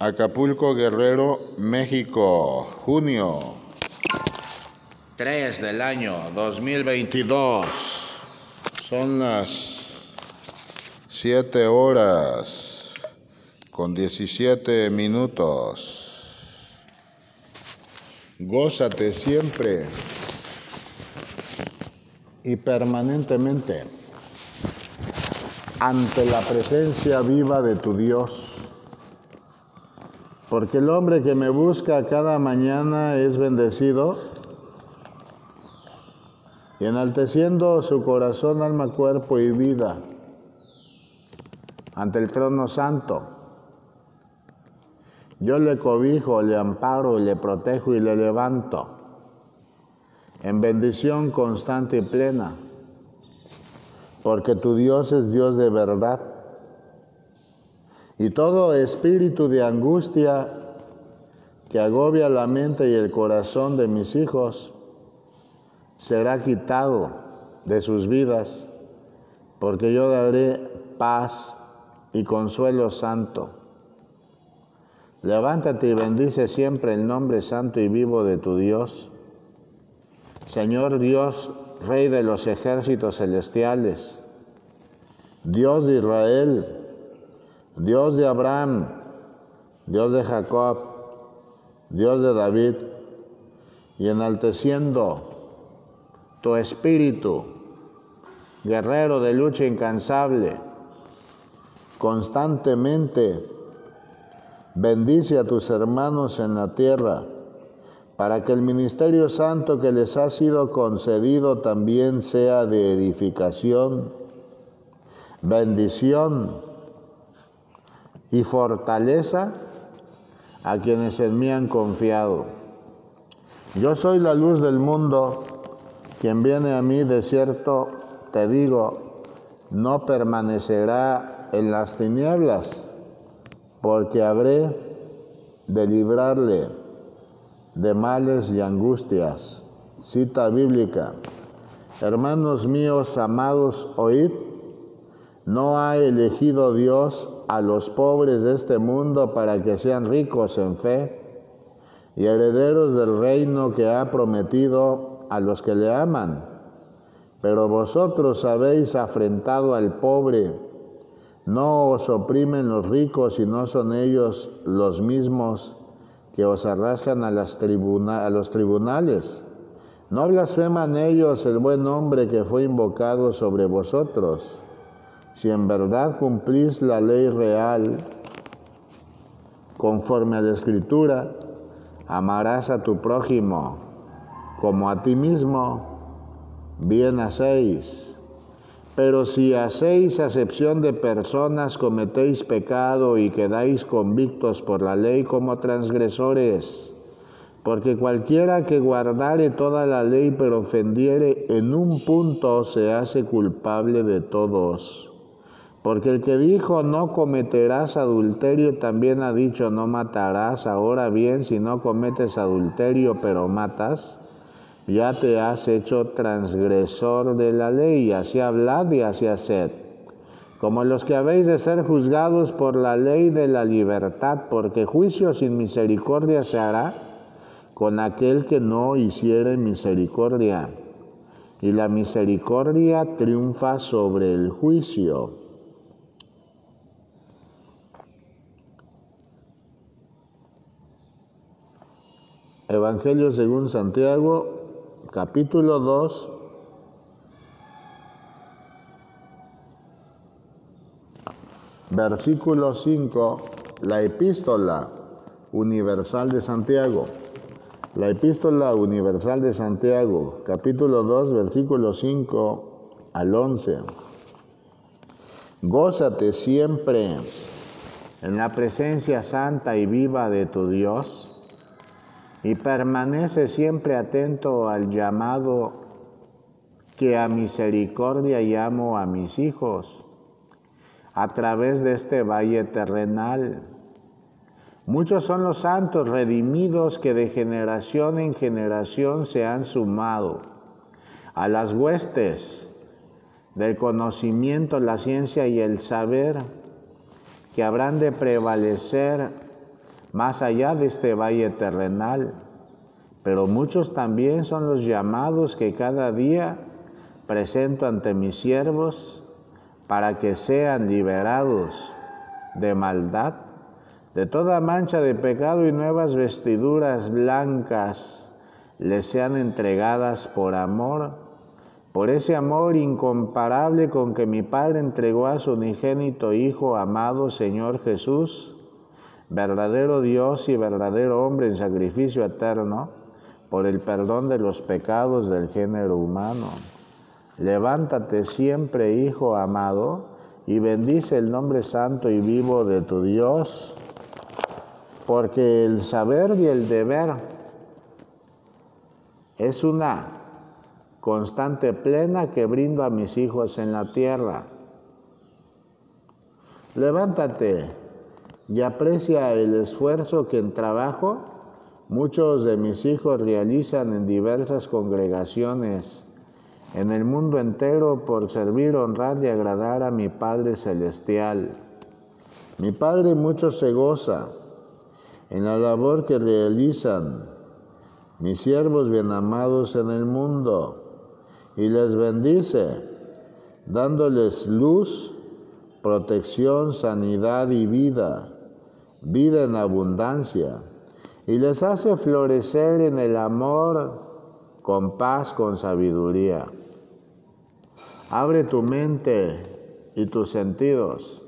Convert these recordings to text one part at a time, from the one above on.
Acapulco, Guerrero, México, junio 3 del año 2022. Son las 7 horas con 17 minutos. Gózate siempre y permanentemente ante la presencia viva de tu Dios porque el hombre que me busca cada mañana es bendecido y enalteciendo su corazón, alma, cuerpo y vida ante el trono santo. Yo le cobijo, le amparo, le protejo y le levanto en bendición constante y plena, porque tu Dios es Dios de verdad y todo espíritu de angustia que agobia la mente y el corazón de mis hijos será quitado de sus vidas, porque yo daré paz y consuelo santo. Levántate y bendice siempre el nombre santo y vivo de tu Dios. Señor Dios, Rey de los ejércitos celestiales, Dios de Israel, Dios de Abraham, Dios de Jacob, Dios de David, y enalteciendo tu espíritu, guerrero de lucha incansable, constantemente bendice a tus hermanos en la tierra, para que el ministerio santo que les ha sido concedido también sea de edificación, bendición, y fortaleza a quienes en mí han confiado. Yo soy la luz del mundo, quien viene a mí de cierto, te digo, no permanecerá en las tinieblas, porque habré de librarle de males y angustias. Cita bíblica. Hermanos míos amados, oíd, no ha elegido Dios a los pobres de este mundo para que sean ricos en fe y herederos del reino que ha prometido a los que le aman. Pero vosotros habéis afrentado al pobre, no os oprimen los ricos y no son ellos los mismos que os arrastran a, a los tribunales. No blasfeman ellos el buen nombre que fue invocado sobre vosotros si en verdad cumplís la ley real conforme a la escritura, amarás a tu prójimo como a ti mismo, bien hacéis. Pero si hacéis acepción de personas, cometéis pecado y quedáis convictos por la ley como transgresores. Porque cualquiera que guardare toda la ley pero ofendiere en un punto se hace culpable de todos. Porque el que dijo no cometerás adulterio también ha dicho no matarás. Ahora bien, si no cometes adulterio pero matas, ya te has hecho transgresor de la ley. Así hablad y así haced. Como los que habéis de ser juzgados por la ley de la libertad, porque juicio sin misericordia se hará con aquel que no hiciere misericordia. Y la misericordia triunfa sobre el juicio. Evangelio según Santiago, capítulo 2, versículo 5, la epístola universal de Santiago. La epístola universal de Santiago, capítulo 2, versículo 5 al 11. Gózate siempre en la presencia santa y viva de tu Dios y permanece siempre atento al llamado que a misericordia llamo a mis hijos a través de este valle terrenal. Muchos son los santos redimidos que de generación en generación se han sumado a las huestes del conocimiento, la ciencia y el saber que habrán de prevalecer más allá de este valle terrenal. Pero muchos también son los llamados que cada día presento ante mis siervos para que sean liberados de maldad, de toda mancha de pecado y nuevas vestiduras blancas les sean entregadas por amor, por ese amor incomparable con que mi Padre entregó a su unigénito Hijo amado Señor Jesús, verdadero Dios y verdadero hombre en sacrificio eterno, por el perdón de los pecados del género humano. Levántate siempre, Hijo amado, y bendice el nombre santo y vivo de tu Dios, porque el saber y el deber es una constante plena que brindo a mis hijos en la tierra. Levántate y aprecia el esfuerzo que en trabajo muchos de mis hijos realizan en diversas congregaciones en el mundo entero por servir, honrar y agradar a mi Padre Celestial. Mi Padre mucho se goza en la labor que realizan mis siervos bien amados en el mundo y les bendice, dándoles luz, protección, sanidad y vida, vida en abundancia, y les hace florecer en el amor, con paz, con sabiduría. Abre tu mente y tus sentidos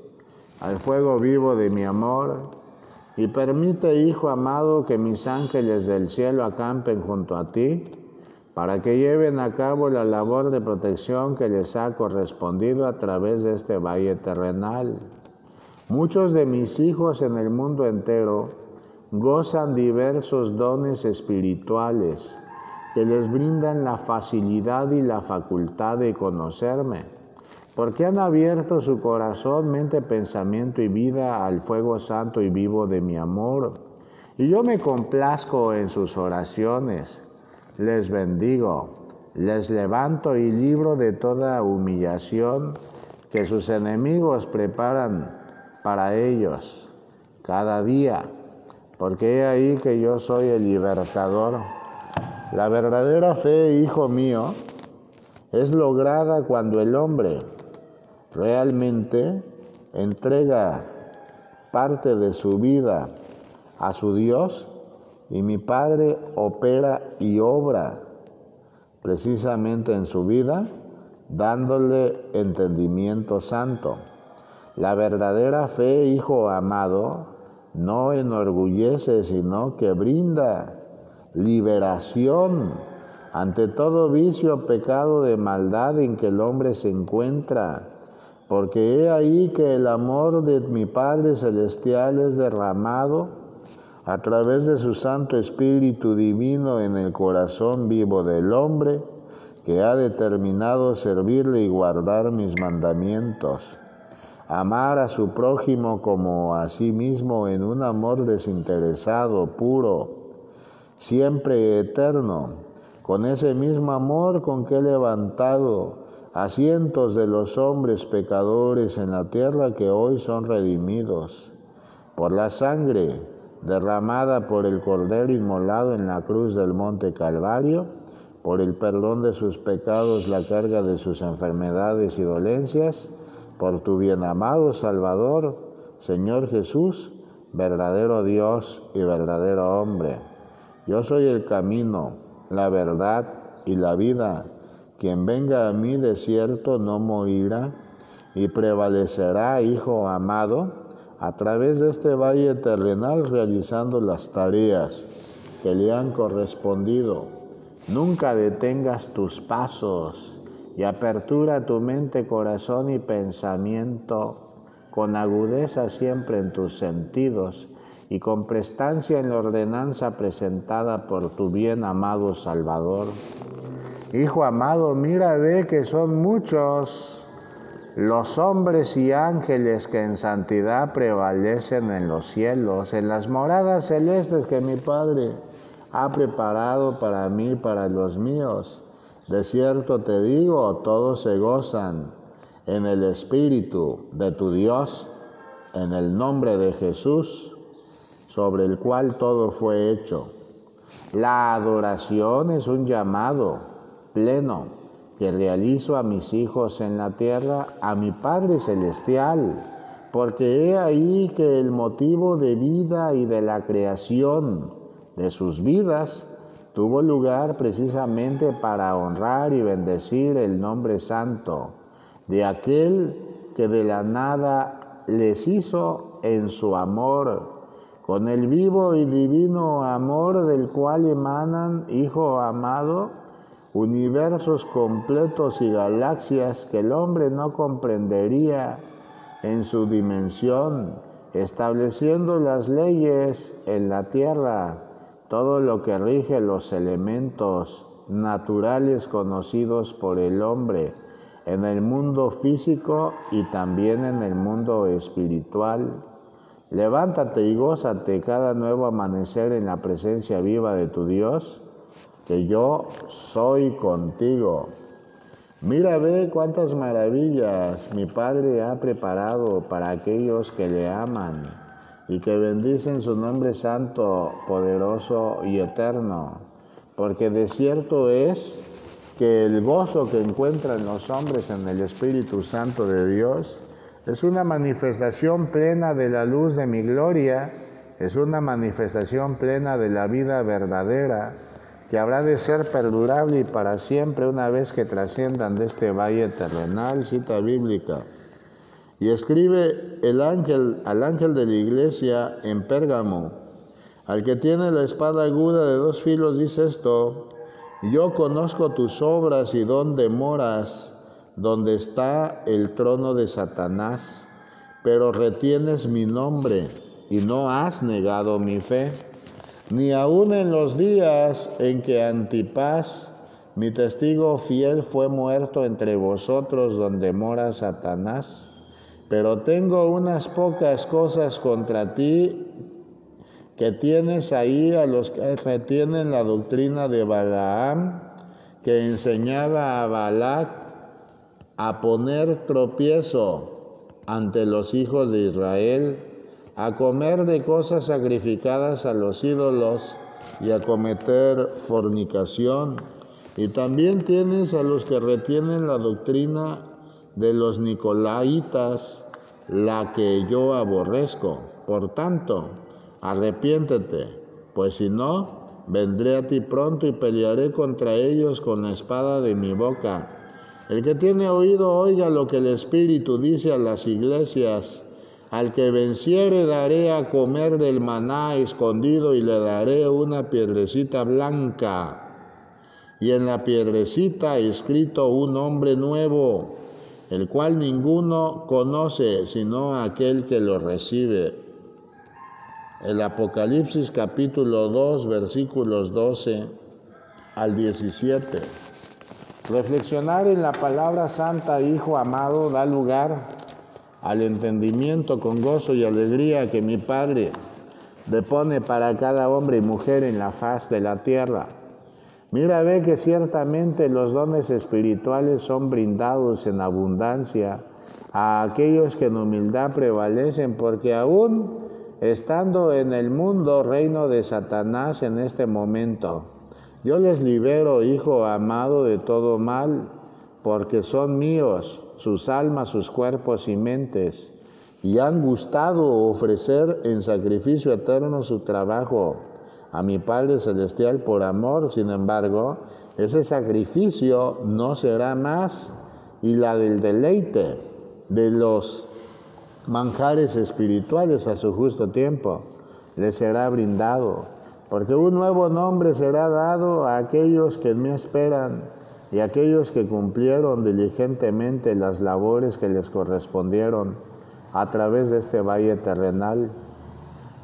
al fuego vivo de mi amor y permite, Hijo amado, que mis ángeles del cielo acampen junto a ti para que lleven a cabo la labor de protección que les ha correspondido a través de este valle terrenal. Muchos de mis hijos en el mundo entero gozan diversos dones espirituales que les brindan la facilidad y la facultad de conocerme, porque han abierto su corazón, mente, pensamiento y vida al fuego santo y vivo de mi amor. Y yo me complazco en sus oraciones, les bendigo, les levanto y libro de toda humillación que sus enemigos preparan para ellos cada día, porque he ahí que yo soy el libertador la verdadera fe, hijo mío, es lograda cuando el hombre realmente entrega parte de su vida a su Dios y mi Padre opera y obra precisamente en su vida dándole entendimiento santo. La verdadera fe, hijo amado, no enorgullece, sino que brinda liberación ante todo vicio, pecado de maldad en que el hombre se encuentra. Porque he ahí que el amor de mi Padre Celestial es derramado a través de su Santo Espíritu Divino en el corazón vivo del hombre que ha determinado servirle y guardar mis mandamientos. Amar a su prójimo como a sí mismo en un amor desinteresado, puro, siempre eterno, con ese mismo amor con que he levantado a cientos de los hombres pecadores en la tierra que hoy son redimidos por la sangre derramada por el Cordero inmolado en la cruz del monte Calvario, por el perdón de sus pecados, la carga de sus enfermedades y dolencias, por tu bien amado Salvador, Señor Jesús, verdadero Dios y verdadero hombre. Yo soy el camino, la verdad y la vida. Quien venga a mí de cierto no morirá y prevalecerá, Hijo amado, a través de este valle terrenal realizando las tareas que le han correspondido. Nunca detengas tus pasos y apertura tu mente, corazón y pensamiento con agudeza siempre en tus sentidos y con prestancia en la ordenanza presentada por tu bien amado Salvador. Hijo amado, mira, ve que son muchos los hombres y ángeles que en santidad prevalecen en los cielos, en las moradas celestes que mi Padre ha preparado para mí, y para los míos. De cierto te digo, todos se gozan en el Espíritu de tu Dios, en el nombre de Jesús sobre el cual todo fue hecho. La adoración es un llamado pleno que realizo a mis hijos en la tierra, a mi Padre Celestial, porque he ahí que el motivo de vida y de la creación de sus vidas tuvo lugar precisamente para honrar y bendecir el nombre santo de aquel que de la nada les hizo en su amor, con el vivo y divino amor del cual emanan, Hijo amado, universos completos y galaxias que el hombre no comprendería en su dimensión, estableciendo las leyes en la tierra todo lo que rige los elementos naturales conocidos por el hombre en el mundo físico y también en el mundo espiritual. Levántate y gózate cada nuevo amanecer en la presencia viva de tu Dios, que yo soy contigo. Mira, ve cuántas maravillas mi Padre ha preparado para aquellos que le aman y que bendicen su nombre santo, poderoso y eterno, porque de cierto es que el gozo que encuentran los hombres en el Espíritu Santo de Dios es una manifestación plena de la luz de mi gloria, es una manifestación plena de la vida verdadera que habrá de ser perdurable y para siempre una vez que trasciendan de este valle terrenal, cita bíblica. Y escribe el ángel al ángel de la iglesia en Pérgamo, al que tiene la espada aguda de dos filos, dice esto, yo conozco tus obras y dónde moras, donde está el trono de Satanás, pero retienes mi nombre y no has negado mi fe, ni aun en los días en que Antipas, mi testigo fiel, fue muerto entre vosotros donde mora Satanás. Pero tengo unas pocas cosas contra ti que tienes ahí a los que retienen la doctrina de Balaam, que enseñaba a Balac a poner tropiezo ante los hijos de Israel, a comer de cosas sacrificadas a los ídolos y a cometer fornicación. Y también tienes a los que retienen la doctrina de los Nicolaitas, la que yo aborrezco. Por tanto, arrepiéntete, pues si no, vendré a ti pronto y pelearé contra ellos con la espada de mi boca. El que tiene oído, oiga lo que el Espíritu dice a las iglesias. Al que venciere daré a comer del maná escondido y le daré una piedrecita blanca. Y en la piedrecita escrito un nombre nuevo el cual ninguno conoce sino aquel que lo recibe. El Apocalipsis capítulo 2 versículos 12 al 17. Reflexionar en la palabra santa, Hijo amado, da lugar al entendimiento con gozo y alegría que mi Padre depone para cada hombre y mujer en la faz de la tierra. Mira, ve que ciertamente los dones espirituales son brindados en abundancia a aquellos que en humildad prevalecen, porque aún estando en el mundo reino de Satanás en este momento, yo les libero, Hijo amado, de todo mal, porque son míos sus almas, sus cuerpos y mentes, y han gustado ofrecer en sacrificio eterno su trabajo a mi Padre Celestial por amor, sin embargo, ese sacrificio no será más. Y la del deleite de los manjares espirituales a su justo tiempo les será brindado, porque un nuevo nombre será dado a aquellos que me esperan y aquellos que cumplieron diligentemente las labores que les correspondieron a través de este valle terrenal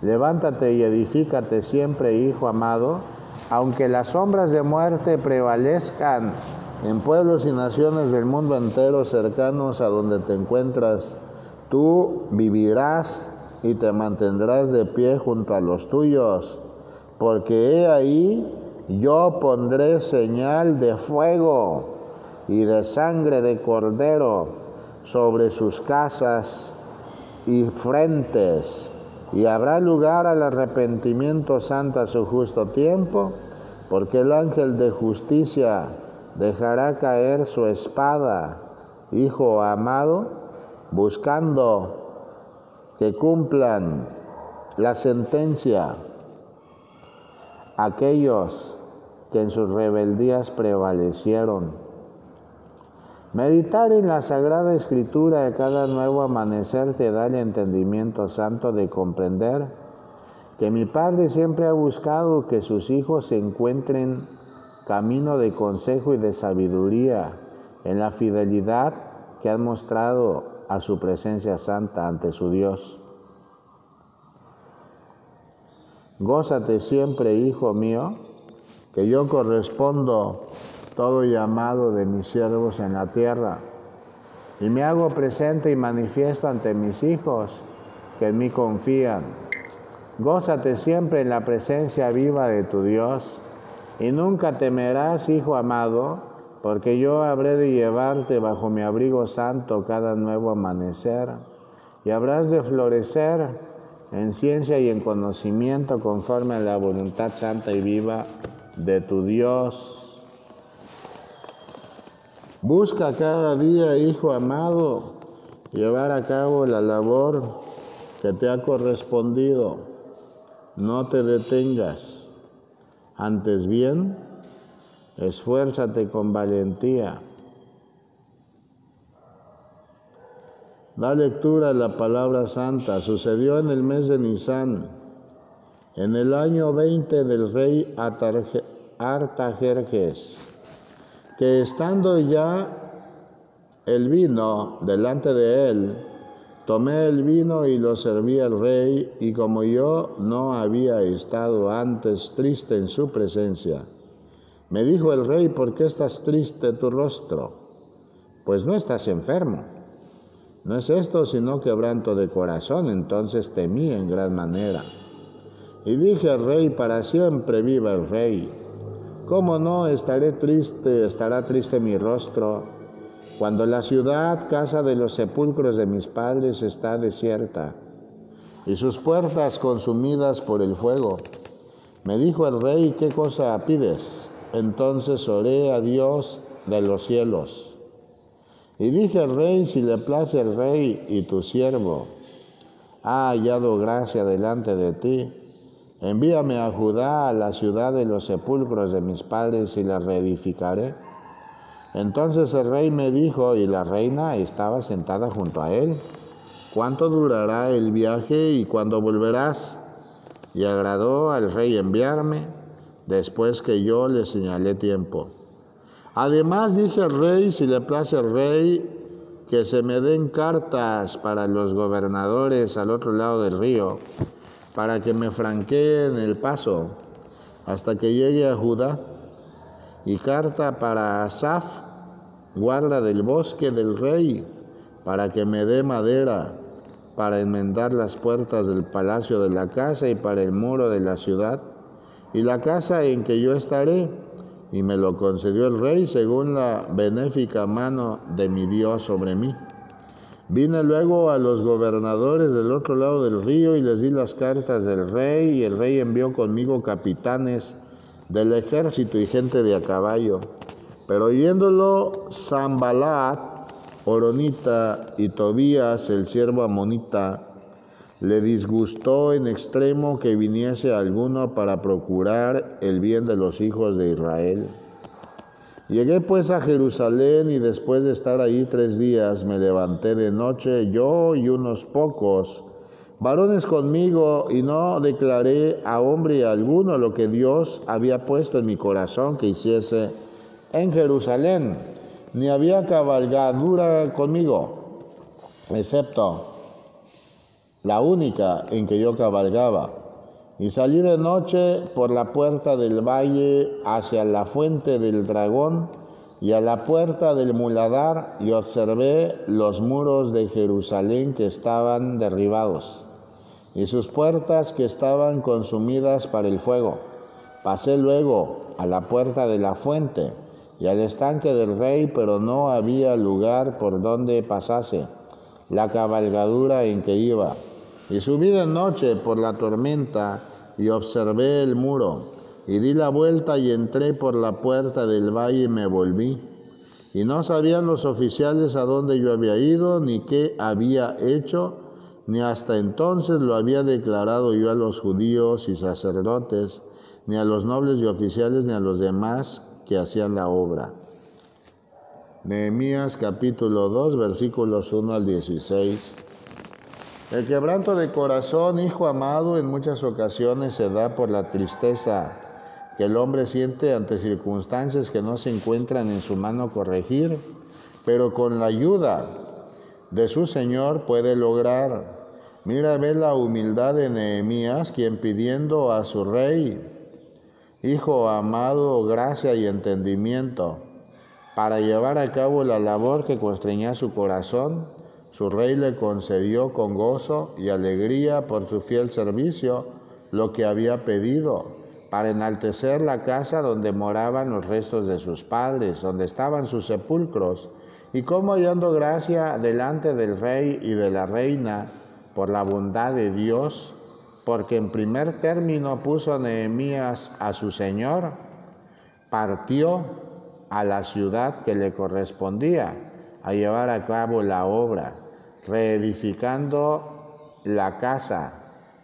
Levántate y edifícate siempre, Hijo amado, aunque las sombras de muerte prevalezcan en pueblos y naciones del mundo entero cercanos a donde te encuentras, tú vivirás y te mantendrás de pie junto a los tuyos, porque he ahí yo pondré señal de fuego y de sangre de cordero sobre sus casas y frentes y habrá lugar al arrepentimiento santo a su justo tiempo, porque el ángel de justicia dejará caer su espada, hijo amado, buscando que cumplan la sentencia aquellos que en sus rebeldías prevalecieron. Meditar en la Sagrada Escritura de cada nuevo amanecer te da el entendimiento santo de comprender que mi Padre siempre ha buscado que sus hijos se encuentren camino de consejo y de sabiduría en la fidelidad que han mostrado a su presencia santa ante su Dios. Gózate siempre, hijo mío, que yo correspondo todo llamado de mis siervos en la tierra y me hago presente y manifiesto ante mis hijos que en mí confían. Gózate siempre en la presencia viva de tu Dios y nunca temerás, hijo amado, porque yo habré de llevarte bajo mi abrigo santo cada nuevo amanecer y habrás de florecer en ciencia y en conocimiento conforme a la voluntad santa y viva de tu Dios. Busca cada día, hijo amado, llevar a cabo la labor que te ha correspondido. No te detengas. Antes bien, esfuérzate con valentía. Da lectura a la palabra santa. Sucedió en el mes de Nisan en el año 20 del rey Artajerjes, que estando ya el vino delante de él, tomé el vino y lo serví al rey, y como yo no había estado antes triste en su presencia, me dijo el rey, ¿por qué estás triste tu rostro? Pues no estás enfermo. No es esto sino quebranto de corazón, entonces temí en gran manera. Y dije al rey, para siempre viva el rey. ¿Cómo no estaré triste, estará triste mi rostro, cuando la ciudad, casa de los sepulcros de mis padres, está desierta y sus puertas consumidas por el fuego? Me dijo el rey, ¿qué cosa pides? Entonces oré a Dios de los cielos. Y dije al rey, si le place el rey y tu siervo ha hallado gracia delante de ti, Envíame a Judá, a la ciudad de los sepulcros de mis padres, y la reedificaré. Entonces el rey me dijo, y la reina estaba sentada junto a él, ¿cuánto durará el viaje y cuándo volverás? Y agradó al rey enviarme, después que yo le señalé tiempo. Además dije al rey, si le place al rey, que se me den cartas para los gobernadores al otro lado del río, para que me franqueen el paso hasta que llegue a Judá, y carta para Asaf, guarda del bosque del rey, para que me dé madera para enmendar las puertas del palacio de la casa y para el muro de la ciudad, y la casa en que yo estaré. Y me lo concedió el rey según la benéfica mano de mi Dios sobre mí. Vine luego a los gobernadores del otro lado del río y les di las cartas del rey y el rey envió conmigo capitanes del ejército y gente de a caballo. Pero oyéndolo Zambalat, Oronita y Tobías, el siervo amonita, le disgustó en extremo que viniese alguno para procurar el bien de los hijos de Israel. Llegué pues a Jerusalén y después de estar ahí tres días me levanté de noche yo y unos pocos varones conmigo y no declaré a hombre alguno lo que Dios había puesto en mi corazón que hiciese en Jerusalén, ni había cabalgadura conmigo, excepto la única en que yo cabalgaba y salí de noche por la puerta del valle hacia la fuente del dragón y a la puerta del muladar y observé los muros de Jerusalén que estaban derribados y sus puertas que estaban consumidas para el fuego. Pasé luego a la puerta de la fuente y al estanque del rey, pero no había lugar por donde pasase la cabalgadura en que iba Y subí de noche por la tormenta y observé el muro, y di la vuelta y entré por la puerta del valle y me volví. Y no sabían los oficiales a dónde yo había ido, ni qué había hecho, ni hasta entonces lo había declarado yo a los judíos y sacerdotes, ni a los nobles y oficiales, ni a los demás que hacían la obra. Nehemías capítulo 2 versículos 1 al 16. El quebranto de corazón, hijo amado, en muchas ocasiones se da por la tristeza que el hombre siente ante circunstancias que no se encuentran en su mano corregir, pero con la ayuda de su Señor puede lograr. Mira, ve la humildad de Nehemías, quien pidiendo a su rey, Hijo amado, gracia y entendimiento para llevar a cabo la labor que constreñía su corazón, su rey le concedió con gozo y alegría por su fiel servicio lo que había pedido, para enaltecer la casa donde moraban los restos de sus padres, donde estaban sus sepulcros, y como hallando gracia delante del rey y de la reina por la bondad de Dios, porque en primer término puso Nehemías a su señor, partió a la ciudad que le correspondía a llevar a cabo la obra, reedificando la casa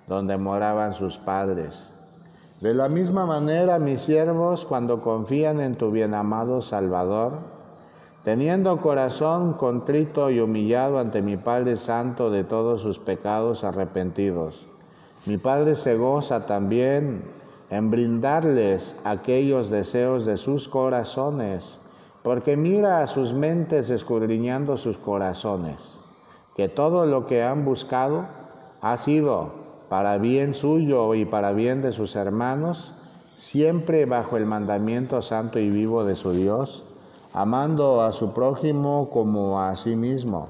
donde moraban sus padres. De la misma manera, mis siervos, cuando confían en tu bien amado Salvador, teniendo corazón contrito y humillado ante mi Padre Santo de todos sus pecados arrepentidos, mi Padre se goza también en brindarles aquellos deseos de sus corazones, porque mira a sus mentes escudriñando sus corazones, que todo lo que han buscado ha sido para bien suyo y para bien de sus hermanos, siempre bajo el mandamiento santo y vivo de su Dios, amando a su prójimo como a sí mismo.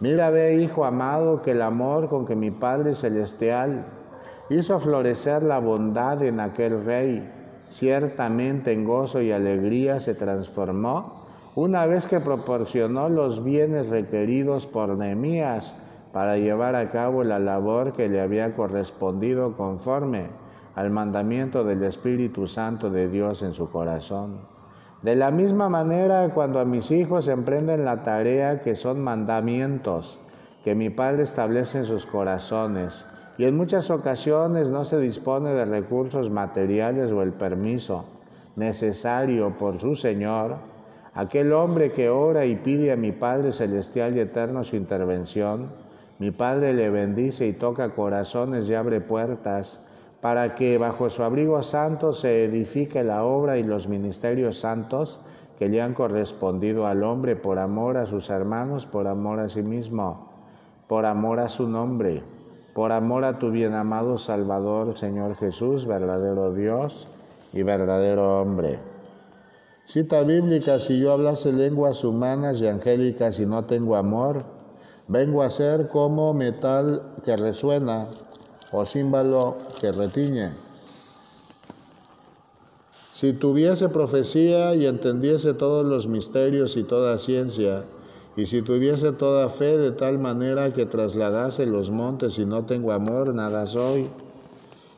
Mira, ve, hijo amado, que el amor con que mi Padre Celestial hizo florecer la bondad en aquel rey. Ciertamente en gozo y alegría se transformó una vez que proporcionó los bienes requeridos por Nehemías para llevar a cabo la labor que le había correspondido conforme al mandamiento del Espíritu Santo de Dios en su corazón. De la misma manera, cuando a mis hijos emprenden la tarea que son mandamientos que mi Padre establece en sus corazones, y en muchas ocasiones no se dispone de recursos materiales o el permiso necesario por su Señor, aquel hombre que ora y pide a mi Padre Celestial y Eterno su intervención, mi Padre le bendice y toca corazones y abre puertas para que bajo su abrigo santo se edifique la obra y los ministerios santos que le han correspondido al hombre por amor a sus hermanos, por amor a sí mismo, por amor a su nombre por amor a tu bien amado Salvador, Señor Jesús, verdadero Dios y verdadero hombre. Cita bíblica, si yo hablase lenguas humanas y angélicas y no tengo amor, vengo a ser como metal que resuena o címbalo que retiñe. Si tuviese profecía y entendiese todos los misterios y toda ciencia, y si tuviese toda fe de tal manera que trasladase los montes y no tengo amor, nada soy.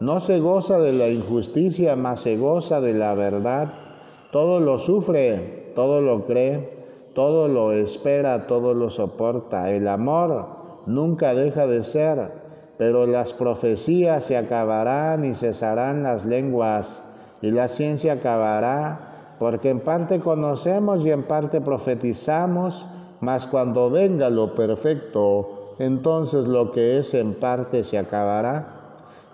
no se goza de la injusticia, mas se goza de la verdad. Todo lo sufre, todo lo cree, todo lo espera, todo lo soporta. El amor nunca deja de ser, pero las profecías se acabarán y cesarán las lenguas, y la ciencia acabará, porque en parte conocemos y en parte profetizamos, mas cuando venga lo perfecto, entonces lo que es en parte se acabará.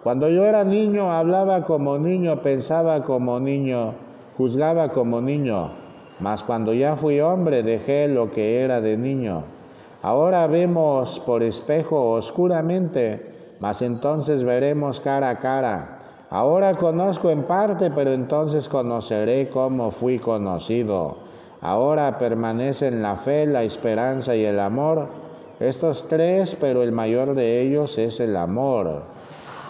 Cuando yo era niño, hablaba como niño, pensaba como niño, juzgaba como niño, mas cuando ya fui hombre dejé lo que era de niño. Ahora vemos por espejo oscuramente, mas entonces veremos cara a cara. Ahora conozco en parte, pero entonces conoceré cómo fui conocido. Ahora permanecen la fe, la esperanza y el amor. Estos tres, pero el mayor de ellos es el amor.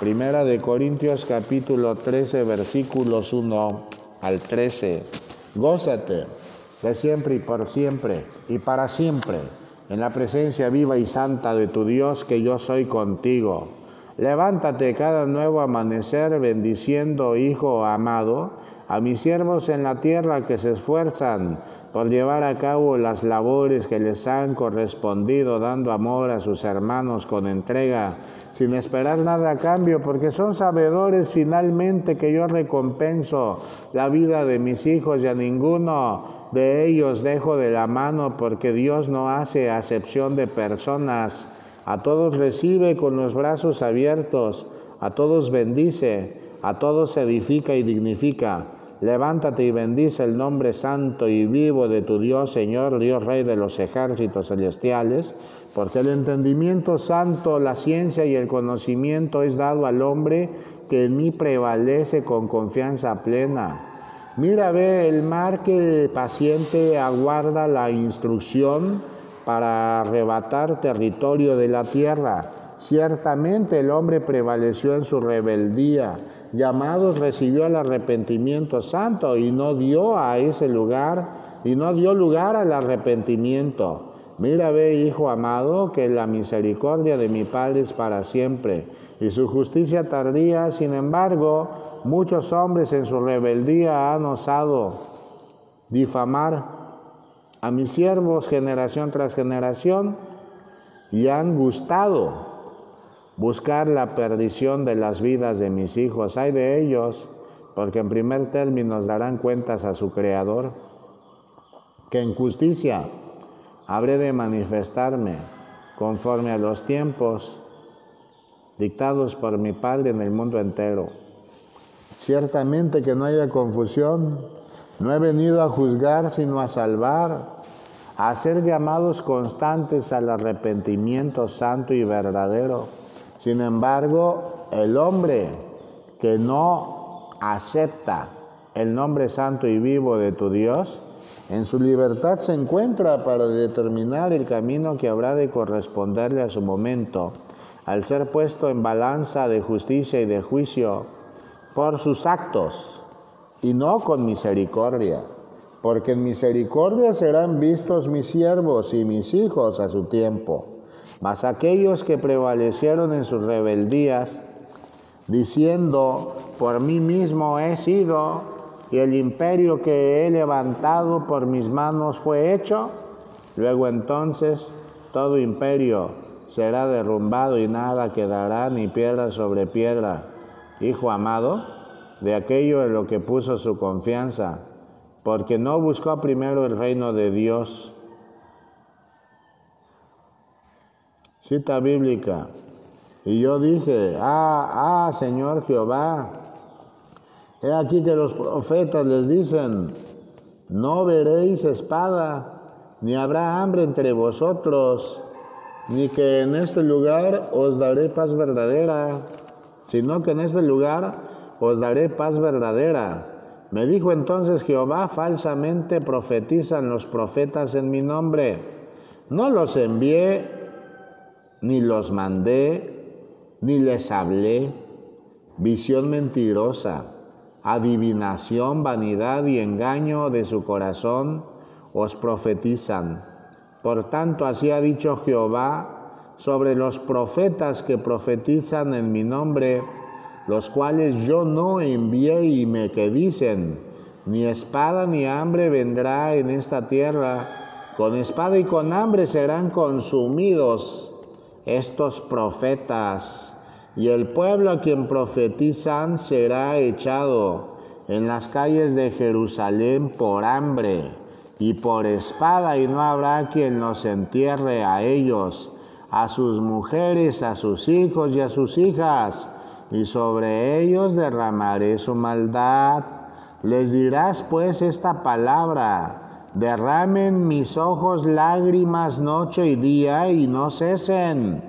Primera de Corintios capítulo 13 versículos 1 al 13. Gózate de siempre y por siempre y para siempre en la presencia viva y santa de tu Dios que yo soy contigo Levántate cada nuevo amanecer bendiciendo, Hijo amado, a mis siervos en la tierra que se esfuerzan por llevar a cabo las labores que les han correspondido, dando amor a sus hermanos con entrega, sin esperar nada a cambio, porque son sabedores finalmente que yo recompenso la vida de mis hijos y a ninguno de ellos dejo de la mano, porque Dios no hace acepción de personas a todos recibe con los brazos abiertos, a todos bendice, a todos edifica y dignifica. Levántate y bendice el nombre santo y vivo de tu Dios, Señor, Dios Rey de los ejércitos celestiales, porque el entendimiento santo, la ciencia y el conocimiento es dado al hombre que en mí prevalece con confianza plena. Mira, ve el mar que paciente aguarda la instrucción para arrebatar territorio de la tierra. Ciertamente el hombre prevaleció en su rebeldía, llamados recibió el arrepentimiento santo y no dio a ese lugar, y no dio lugar al arrepentimiento. Mira, ve, hijo amado, que la misericordia de mi Padre es para siempre, y su justicia tardía, sin embargo, muchos hombres en su rebeldía han osado difamar a mis siervos generación tras generación y han gustado buscar la perdición de las vidas de mis hijos. Hay de ellos, porque en primer término darán cuentas a su Creador, que en justicia habré de manifestarme conforme a los tiempos dictados por mi Padre en el mundo entero. Ciertamente que no haya confusión, no he venido a juzgar, sino a salvar a ser llamados constantes al arrepentimiento santo y verdadero. Sin embargo, el hombre que no acepta el nombre santo y vivo de tu Dios, en su libertad se encuentra para determinar el camino que habrá de corresponderle a su momento, al ser puesto en balanza de justicia y de juicio por sus actos y no con misericordia porque en misericordia serán vistos mis siervos y mis hijos a su tiempo. Mas aquellos que prevalecieron en sus rebeldías, diciendo, por mí mismo he sido, y el imperio que he levantado por mis manos fue hecho, luego entonces todo imperio será derrumbado y nada quedará ni piedra sobre piedra. Hijo amado, de aquello en lo que puso su confianza, porque no buscó primero el reino de Dios. Cita bíblica. Y yo dije, ah, ah, Señor Jehová, he aquí que los profetas les dicen, no veréis espada, ni habrá hambre entre vosotros, ni que en este lugar os daré paz verdadera, sino que en este lugar os daré paz verdadera me dijo entonces Jehová, falsamente profetizan los profetas en mi nombre. No los envié, ni los mandé, ni les hablé. Visión mentirosa, adivinación, vanidad y engaño de su corazón os profetizan. Por tanto, así ha dicho Jehová sobre los profetas que profetizan en mi nombre los cuales yo no envié y me que dicen, ni espada ni hambre vendrá en esta tierra, con espada y con hambre serán consumidos estos profetas, y el pueblo a quien profetizan será echado en las calles de Jerusalén por hambre y por espada, y no habrá quien los entierre a ellos, a sus mujeres, a sus hijos y a sus hijas y sobre ellos derramaré su maldad. Les dirás pues esta palabra, derramen mis ojos lágrimas noche y día y no cesen,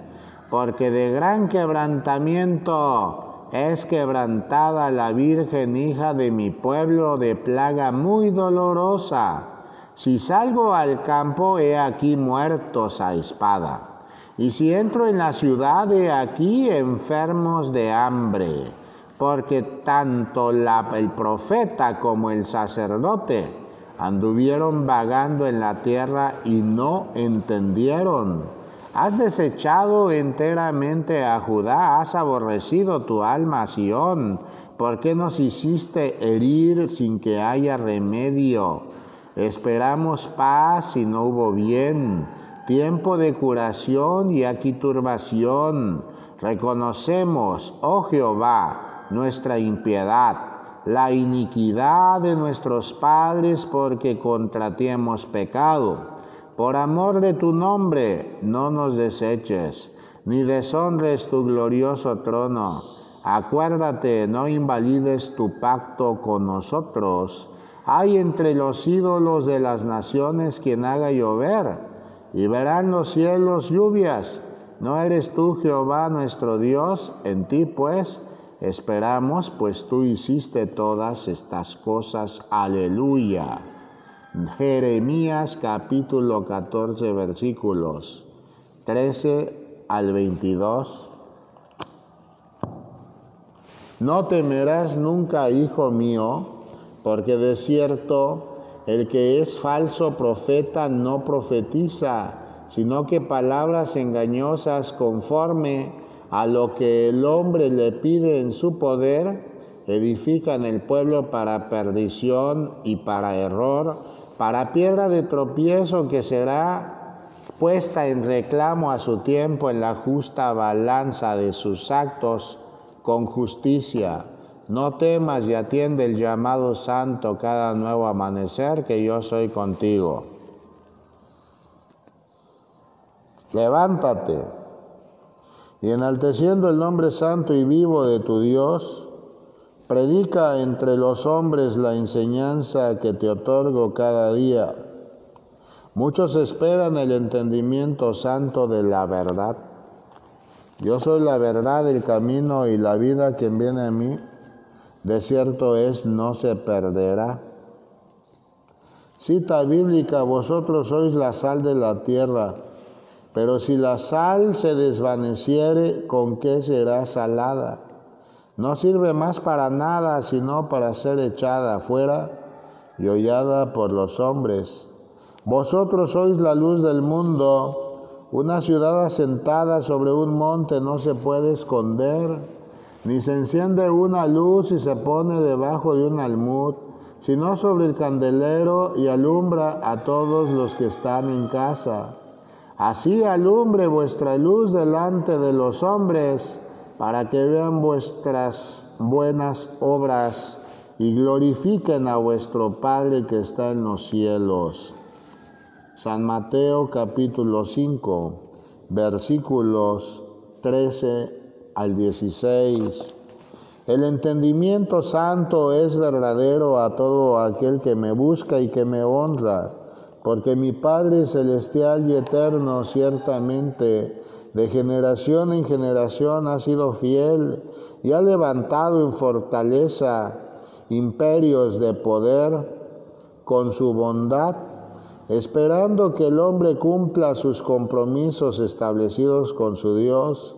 porque de gran quebrantamiento es quebrantada la Virgen hija de mi pueblo de plaga muy dolorosa. Si salgo al campo, he aquí muertos a espada. Y si entro en la ciudad, he aquí enfermos de hambre. Porque tanto el profeta como el sacerdote anduvieron vagando en la tierra y no entendieron. Has desechado enteramente a Judá, has aborrecido tu alma Sión. ¿Por qué nos hiciste herir sin que haya remedio? Esperamos paz y no hubo bien, tiempo de curación y aquí turbación. Reconocemos, oh Jehová, nuestra impiedad, la iniquidad de nuestros padres porque contra ti hemos pecado por amor de tu nombre, no nos deseches, ni deshonres tu glorioso trono. Acuérdate, no invalides tu pacto con nosotros. Hay entre los ídolos de las naciones quien haga llover, y verán los cielos lluvias. ¿No eres tú Jehová nuestro Dios? En ti pues esperamos, pues tú hiciste todas estas cosas. Aleluya. Jeremías capítulo 14 versículos 13 al 22. No temerás nunca, hijo mío, porque de cierto el que es falso profeta no profetiza, sino que palabras engañosas conforme a lo que el hombre le pide en su poder, edifican el pueblo para perdición y para error para piedra de tropiezo que será puesta en reclamo a su tiempo en la justa balanza de sus actos con justicia. No temas y atiende el llamado santo cada nuevo amanecer que yo soy contigo. Levántate y enalteciendo el nombre santo y vivo de tu Dios, Predica entre los hombres la enseñanza que te otorgo cada día. Muchos esperan el entendimiento santo de la verdad. Yo soy la verdad, el camino y la vida. Quien viene a mí, de cierto es, no se perderá. Cita bíblica, vosotros sois la sal de la tierra, pero si la sal se desvaneciere, ¿con qué será salada? No sirve más para nada sino para ser echada afuera y hollada por los hombres. Vosotros sois la luz del mundo. Una ciudad asentada sobre un monte no se puede esconder, ni se enciende una luz y se pone debajo de un almud, sino sobre el candelero y alumbra a todos los que están en casa. Así alumbre vuestra luz delante de los hombres para que vean vuestras buenas obras y glorifiquen a vuestro Padre que está en los cielos. San Mateo capítulo 5, versículos 13 al 16. El entendimiento santo es verdadero a todo aquel que me busca y que me honra, porque mi Padre celestial y eterno ciertamente de generación en generación ha sido fiel y ha levantado en fortaleza imperios de poder con su bondad, esperando que el hombre cumpla sus compromisos establecidos con su Dios.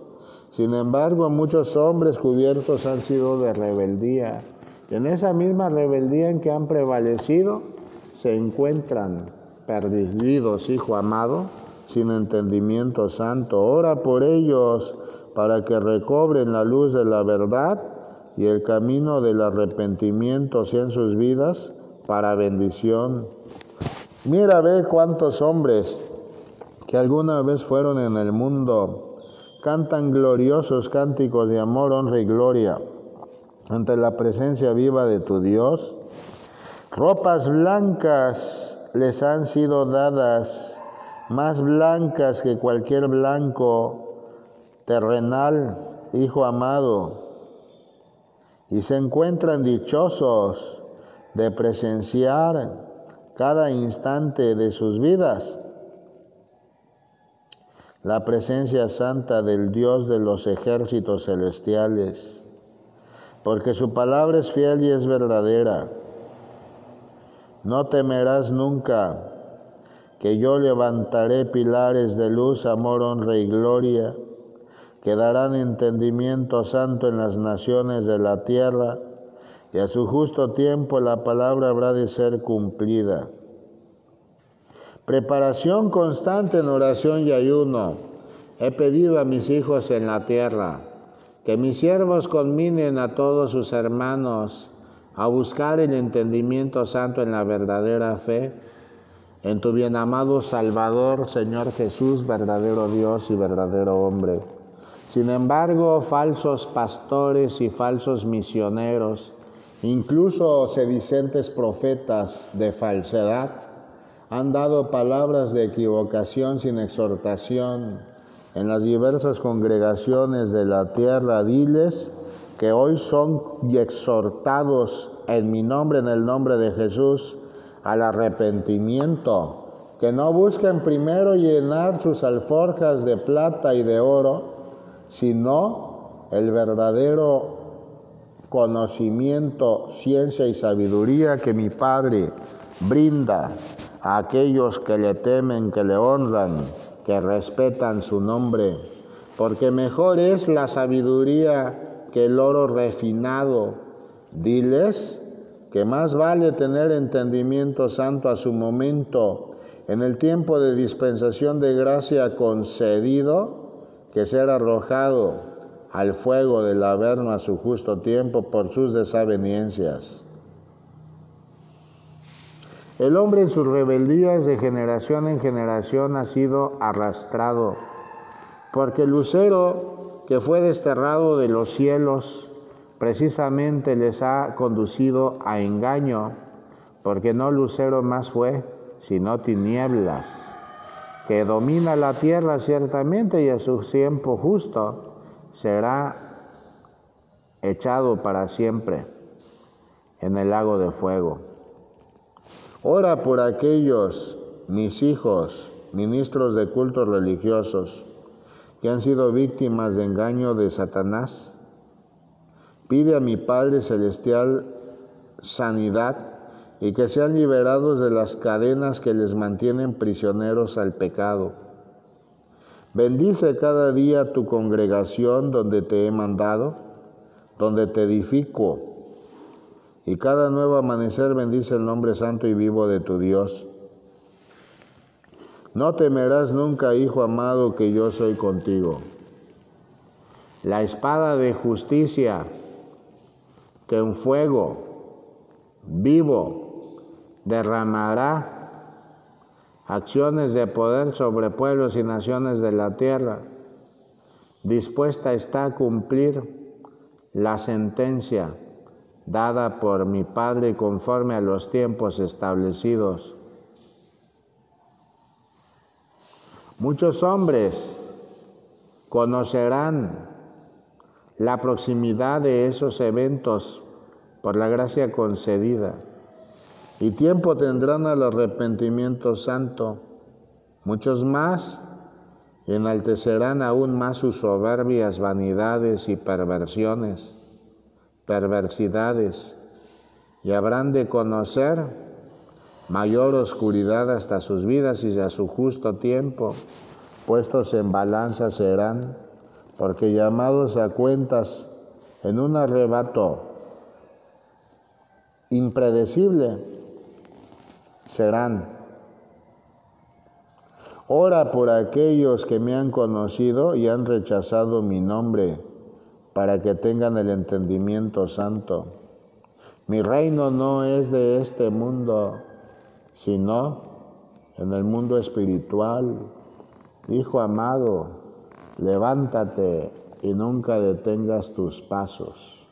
Sin embargo, muchos hombres cubiertos han sido de rebeldía. Y en esa misma rebeldía en que han prevalecido, se encuentran perdidos, hijo amado, sin entendimiento santo. Ora por ellos para que recobren la luz de la verdad y el camino del arrepentimiento en sus vidas para bendición. Mira, ve cuántos hombres que alguna vez fueron en el mundo cantan gloriosos cánticos de amor, honra y gloria ante la presencia viva de tu Dios. Ropas blancas les han sido dadas más blancas que cualquier blanco terrenal, hijo amado, y se encuentran dichosos de presenciar cada instante de sus vidas la presencia santa del Dios de los ejércitos celestiales. porque su palabra es fiel y es verdadera. No temerás nunca, que yo levantaré pilares de luz, amor, honra y gloria, que darán entendimiento santo en las naciones de la tierra, y a su justo tiempo la palabra habrá de ser cumplida. Preparación constante en oración y ayuno. He pedido a mis hijos en la tierra que mis siervos conminen a todos sus hermanos a buscar el entendimiento santo en la verdadera fe, en tu bien amado Salvador, Señor Jesús, verdadero Dios y verdadero hombre. Sin embargo, falsos pastores y falsos misioneros, incluso sedicentes profetas de falsedad, han dado palabras de equivocación sin exhortación en las diversas congregaciones de la tierra. Diles que hoy son exhortados en mi nombre, en el nombre de Jesús, al arrepentimiento, que no busquen primero llenar sus alforjas de plata y de oro, sino el verdadero conocimiento, ciencia y sabiduría que mi Padre brinda a aquellos que le temen, que le honran, que respetan su nombre, porque mejor es la sabiduría que el oro refinado. Diles que más vale tener entendimiento santo a su momento, en el tiempo de dispensación de gracia concedido, que ser arrojado al fuego del averno a su justo tiempo por sus desavenencias. El hombre en sus rebeldías de generación en generación ha sido arrastrado, porque el lucero que fue desterrado de los cielos precisamente les ha conducido a engaño, porque no lucero más fue, sino tinieblas, que domina la tierra ciertamente y a su tiempo justo será echado para siempre en el lago de fuego. Ora por aquellos, mis hijos, ministros de cultos religiosos, que han sido víctimas de engaño de Satanás Pide a mi Padre Celestial sanidad y que sean liberados de las cadenas que les mantienen prisioneros al pecado. Bendice cada día tu congregación donde te he mandado, donde te edifico. Y cada nuevo amanecer bendice el nombre santo y vivo de tu Dios. No temerás nunca, Hijo amado, que yo soy contigo. La espada de justicia que un fuego vivo derramará acciones de poder sobre pueblos y naciones de la tierra. Dispuesta está a cumplir la sentencia dada por mi Padre conforme a los tiempos establecidos. Muchos hombres conocerán la proximidad de esos eventos por la gracia concedida. Y tiempo tendrán al arrepentimiento santo. Muchos más enaltecerán aún más sus soberbias vanidades y perversiones, perversidades, y habrán de conocer mayor oscuridad hasta sus vidas y a su justo tiempo, puestos en balanza serán porque llamados a cuentas en un arrebato impredecible serán. Ora por aquellos que me han conocido y han rechazado mi nombre, para que tengan el entendimiento santo. Mi reino no es de este mundo, sino en el mundo espiritual. Hijo amado, levántate y nunca detengas tus pasos.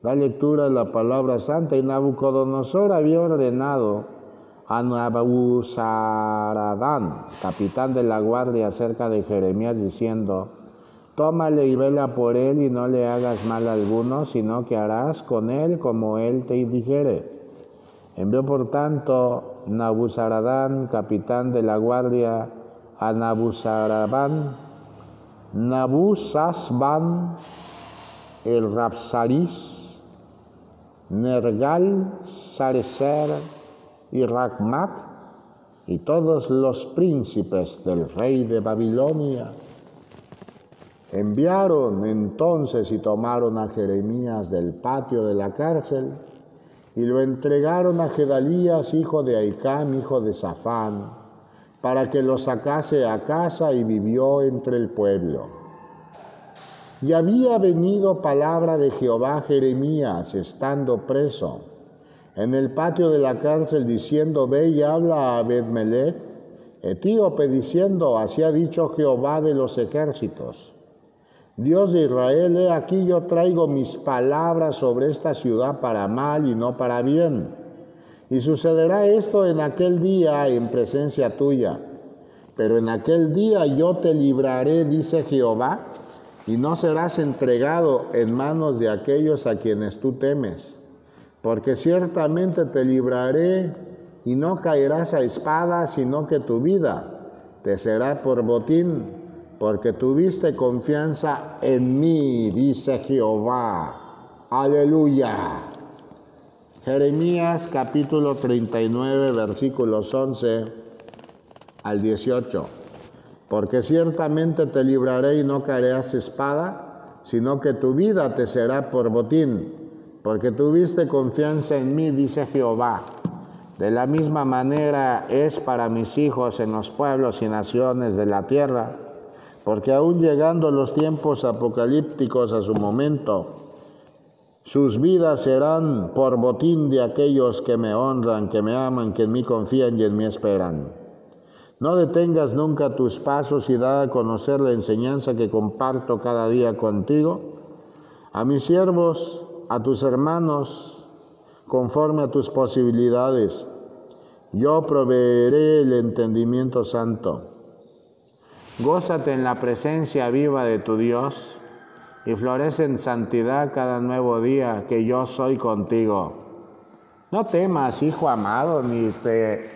Da lectura a la palabra santa y Nabucodonosor había ordenado a Nabuzaradán, capitán de la guardia cerca de Jeremías, diciendo, Tómale y vela por él y no le hagas mal alguno, sino que harás con él como él te dijere. Envió por tanto Nabuzaradán, capitán de la guardia, a Nabuzarabán Nabusazban, el Rapsaris, Nergal, Sarecer y Rachmat, y todos los príncipes del rey de Babilonia. Enviaron entonces y tomaron a Jeremías del patio de la cárcel y lo entregaron a Gedalías, hijo de Aicam, hijo de Safán, para que lo sacase a casa y vivió entre el pueblo. Y había venido palabra de Jehová a Jeremías, estando preso, en el patio de la cárcel, diciendo, ve y habla a Abedmelech, etíope, diciendo, así ha dicho Jehová de los ejércitos Dios de Israel, he aquí yo traigo mis palabras sobre esta ciudad para mal y no para bien. Y sucederá esto en aquel día en presencia tuya. Pero en aquel día yo te libraré, dice Jehová, y no serás entregado en manos de aquellos a quienes tú temes. Porque ciertamente te libraré y no caerás a espada, sino que tu vida te será por botín porque tuviste confianza en mí, dice Jehová. Aleluya. Jeremías capítulo 39 versículos 11 al 18. Porque ciertamente te libraré y no caerás espada, sino que tu vida te será por botín, porque tuviste confianza en mí, dice Jehová. De la misma manera es para mis hijos en los pueblos y naciones de la tierra porque aún llegando los tiempos apocalípticos a su momento, sus vidas serán por botín de aquellos que me honran, que me aman, que en mí confían y en mí esperan. No detengas nunca tus pasos y da a conocer la enseñanza que comparto cada día contigo, a mis siervos, a tus hermanos, conforme a tus posibilidades. Yo proveeré el entendimiento santo Gózate en la presencia viva de tu Dios y florece en santidad cada nuevo día que yo soy contigo. No temas, hijo amado, ni te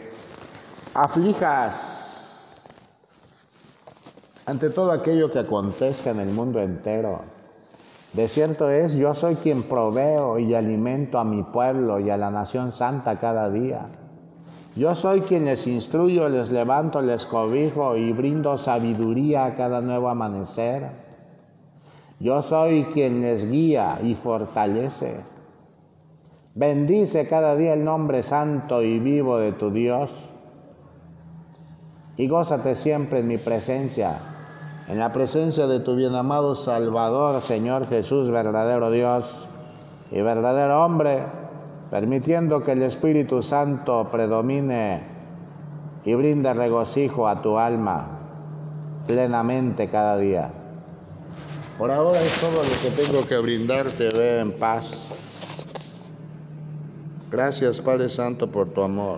aflijas ante todo aquello que acontezca en el mundo entero. De cierto es, yo soy quien proveo y alimento a mi pueblo y a la nación santa cada día. Yo soy quien les instruyo, les levanto, les cobijo y brindo sabiduría a cada nuevo amanecer. Yo soy quien les guía y fortalece. Bendice cada día el nombre santo y vivo de tu Dios. Y gózate siempre en mi presencia, en la presencia de tu bien amado Salvador, Señor Jesús, verdadero Dios y verdadero hombre permitiendo que el Espíritu Santo predomine y brinde regocijo a tu alma plenamente cada día. Por ahora es todo lo que tengo que brindarte, ve en paz. Gracias Padre Santo por tu amor.